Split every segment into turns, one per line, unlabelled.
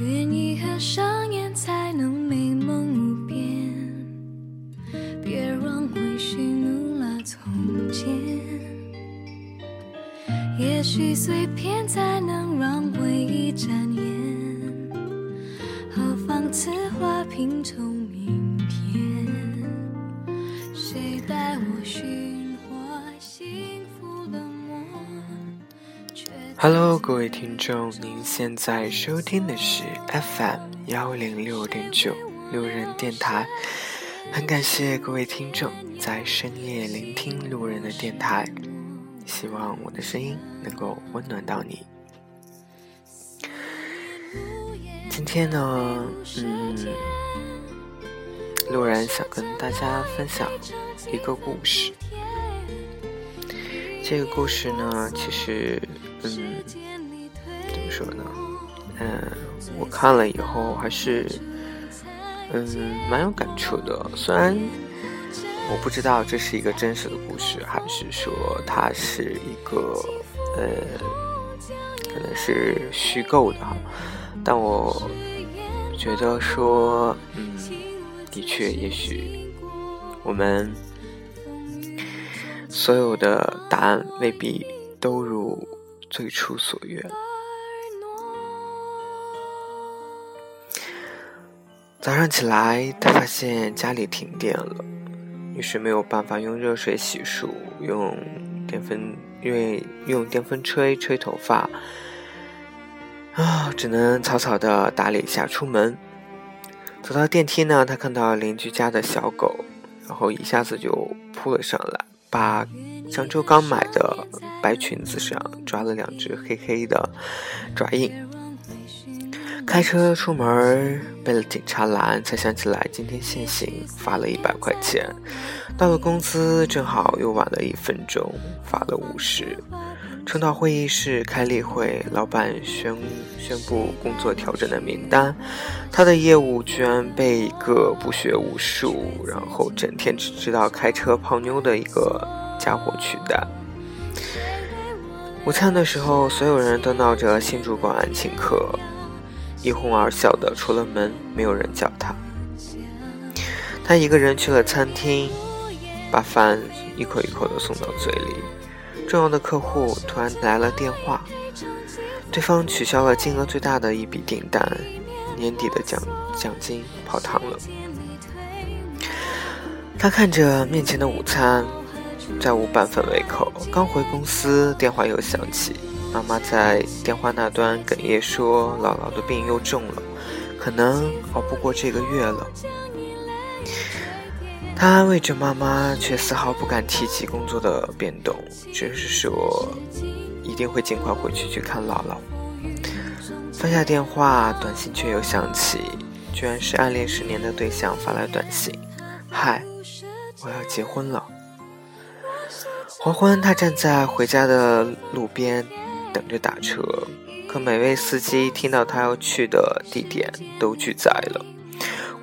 愿意合上眼才能美梦无边，别让回喜怒了从前。也许碎片才能让回忆展颜，何妨此花拼凑
Hello，各位听众，您现在收听的是 FM 幺零六点九路人电台。很感谢各位听众在深夜聆听路人的电台，希望我的声音能够温暖到你。今天呢，嗯，路人想跟大家分享一个故事。这个故事呢，其实，嗯，怎么说呢？嗯，我看了以后还是，嗯，蛮有感触的。虽然我不知道这是一个真实的故事，还是说它是一个，呃，可能是虚构的哈，但我觉得说，嗯，的确，也许我们。所有的答案未必都如最初所愿。早上起来，他发现家里停电了，于是没有办法用热水洗漱，用电风因为用电风吹吹头发，啊，只能草草的打理一下出门。走到电梯呢，他看到邻居家的小狗，然后一下子就扑了上来。把上周刚买的白裙子上抓了两只黑黑的爪印。开车出门被了警察拦，才想起来今天限行，罚了一百块钱。到了公司正好又晚了一分钟，罚了五十。冲到会议室开例会，老板宣宣布工作调整的名单，他的业务居然被一个不学无术，然后整天只知道开车泡妞的一个家伙取代。午餐的时候，所有人都闹着新主管请客，一哄而笑的出了门，没有人叫他。他一个人去了餐厅，把饭一口一口的送到嘴里。重要的客户突然来了电话，对方取消了金额最大的一笔订单，年底的奖奖金泡汤了。他看着面前的午餐，再无半分胃口。刚回公司，电话又响起，妈妈在电话那端哽咽说：“姥姥的病又重了，可能熬不过这个月了。”他安慰着妈妈，却丝毫不敢提起工作的变动，只是说一定会尽快回去去看姥姥。放下电话，短信却又响起，居然是暗恋十年的对象发来短信：“嗨，我要结婚了。”黄昏，他站在回家的路边等着打车，可每位司机听到他要去的地点都拒载了。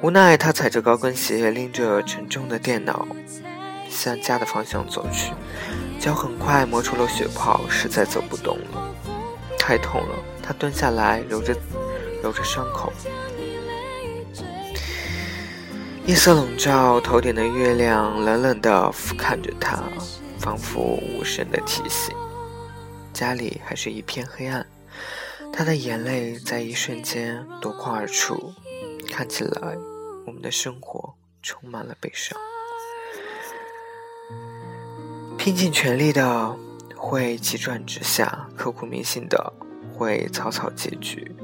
无奈，他踩着高跟鞋，拎着沉重的电脑，向家的方向走去。脚很快磨出了血泡，实在走不动了，太痛了。他蹲下来，揉着揉着伤口。夜色笼罩，头顶的月亮冷冷地俯瞰着他，仿佛无声的提醒。家里还是一片黑暗，他的眼泪在一瞬间夺眶而出，看起来。我们的生活充满了悲伤，拼尽全力的会急转直下，刻骨铭心的会草草结局，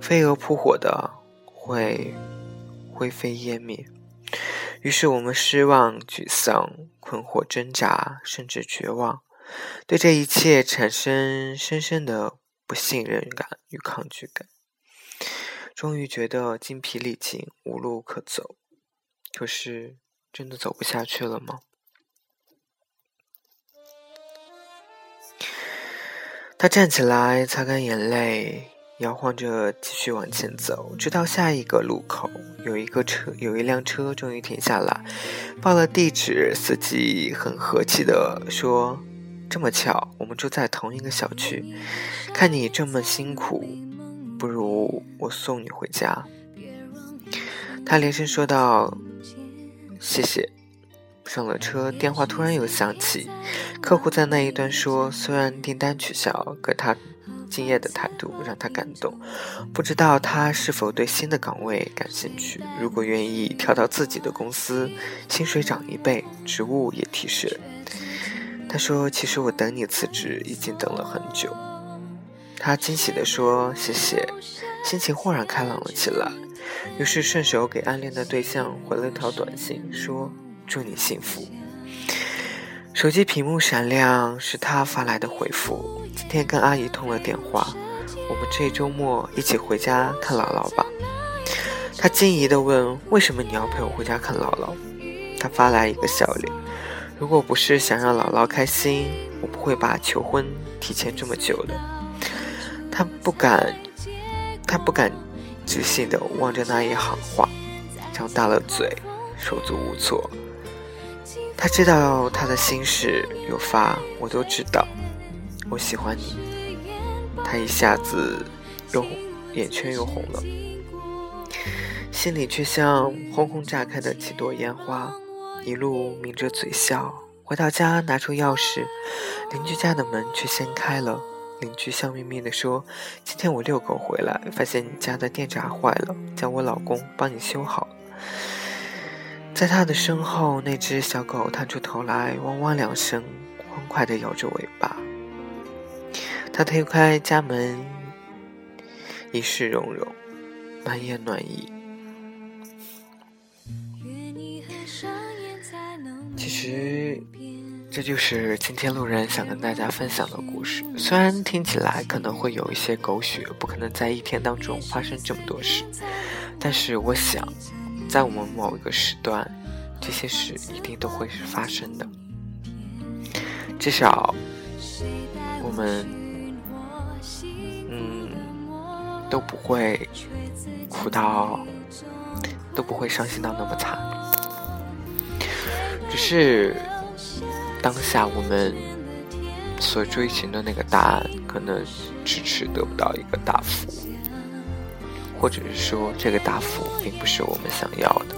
飞蛾扑火的会灰飞烟灭。于是我们失望、沮丧、困惑、挣扎，甚至绝望，对这一切产生深深的不信任感与抗拒感。终于觉得精疲力尽，无路可走。可是，真的走不下去了吗？他站起来，擦干眼泪，摇晃着继续往前走，直到下一个路口，有一个车，有一辆车终于停下来，报了地址。司机很和气的说：“这么巧，我们住在同一个小区，看你这么辛苦，不如我送你回家。”他连声说道：“谢谢。”上了车，电话突然又响起，客户在那一端说：“虽然订单取消，可他敬业的态度让他感动。不知道他是否对新的岗位感兴趣？如果愿意跳到自己的公司，薪水涨一倍，职务也提升。”他说：“其实我等你辞职已经等了很久。”他惊喜地说：“谢谢。”心情豁然开朗了起来，于是顺手给暗恋的对象回了条短信，说。祝你幸福。手机屏幕闪亮，是他发来的回复。今天跟阿姨通了电话，我们这周末一起回家看姥姥吧。他惊疑地问：“为什么你要陪我回家看姥姥？”他发来一个笑脸。如果不是想让姥姥开心，我不会把求婚提前这么久的。他不敢，他不敢置信地望着那一行话，张大了嘴，手足无措。他知道他的心事有发，我都知道。我喜欢你。他一下子又眼圈又红了，心里却像轰轰炸开的几朵烟花，一路抿着嘴笑。回到家拿出钥匙，邻居家的门却先开了。邻居笑眯眯地说：“今天我遛狗回来，发现你家的电闸坏了，叫我老公帮你修好。”在他的身后，那只小狗探出头来，汪汪两声，欢快地摇着尾巴。他推开家门，一世融融，满眼暖意。其实，这就是今天路人想跟大家分享的故事。虽然听起来可能会有一些狗血，不可能在一天当中发生这么多事，但是我想。在我们某一个时段，这些事一定都会是发生的。至少，我们，嗯，都不会苦到，都不会伤心到那么惨。只是当下我们所追寻的那个答案，可能迟迟得不到一个答复。或者是说，这个答复并不是我们想要的。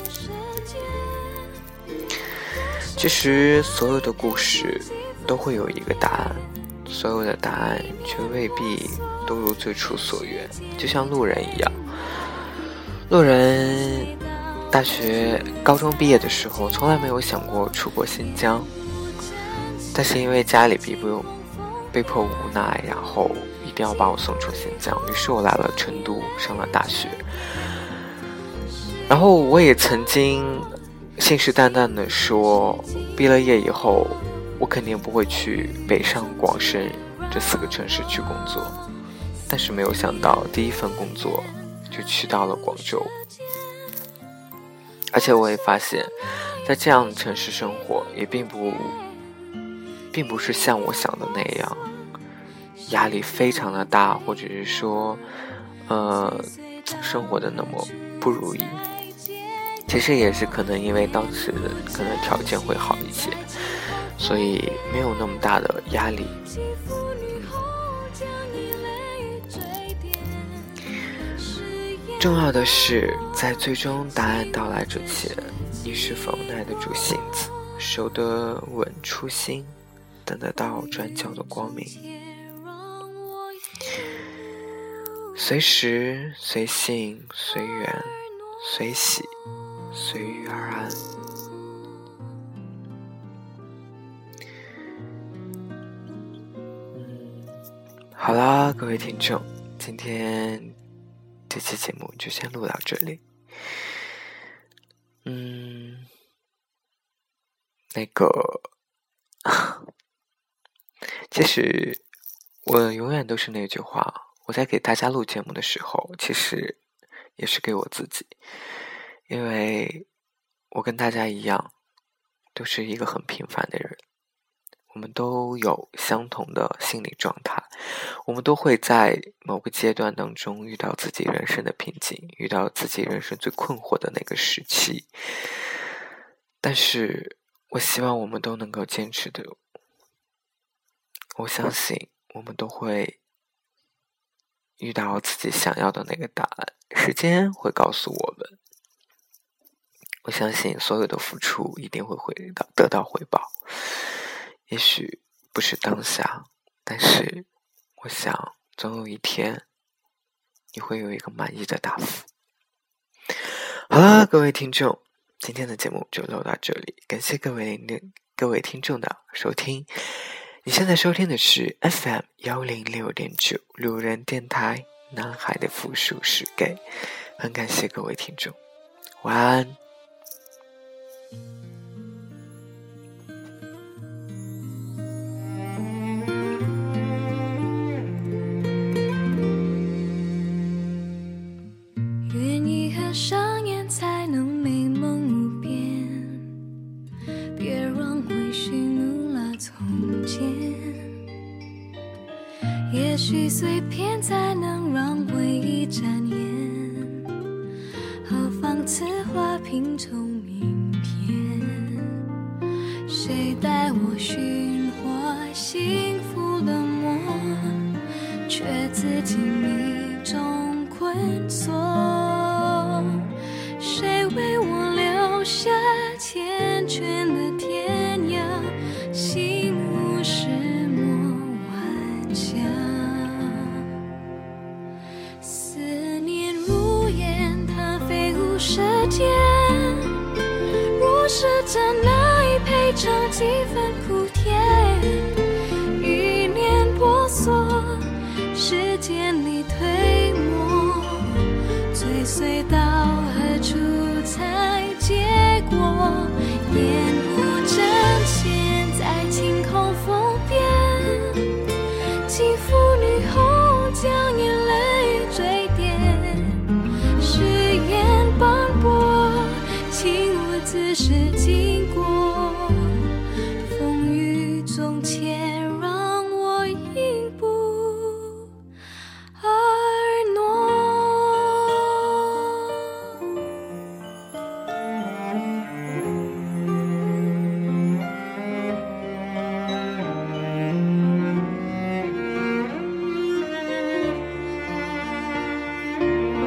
其实，所有的故事都会有一个答案，所有的答案却未必都如最初所愿。就像路人一样，路人大学、高中毕业的时候，从来没有想过出国新疆，但是因为家里逼不被迫无奈，然后。一定要把我送出新疆，于是我来了成都，上了大学。然后我也曾经信誓旦旦的说，毕了业以后，我肯定不会去北上广深这四个城市去工作。但是没有想到，第一份工作就去到了广州。而且我也发现，在这样的城市生活，也并不，并不是像我想的那样。压力非常的大，或者是说，呃，生活的那么不如意。其实也是可能因为当时可能条件会好一些，所以没有那么大的压力。重要的是，在最终答案到来之前，你是否耐得住性子，守得稳初心，等得到转角的光明。随时随性随缘随喜随遇而安。嗯，好啦，各位听众，今天这期节目就先录到这里。嗯，那个，其实我永远都是那句话。我在给大家录节目的时候，其实也是给我自己，因为我跟大家一样，都是一个很平凡的人。我们都有相同的心理状态，我们都会在某个阶段当中遇到自己人生的瓶颈，遇到自己人生最困惑的那个时期。但是，我希望我们都能够坚持的。我相信，我们都会遇到自己想要的那个答案。时间会告诉我们。我相信，所有的付出一定会回到得到回报。也许不是当下，但是我想，总有一天你会有一个满意的答复。好了，各位听众，今天的节目就录到这里，感谢各位的各位听众的收听。你现在收听的是 FM 幺零六点九路人电台，男孩的复数是 gay，很感谢各位听众，晚安。
也许碎片才能让回忆展颜，何妨此花拼凑明天？谁带我寻获幸福的梦，却自己迷中困锁？见你推磨追随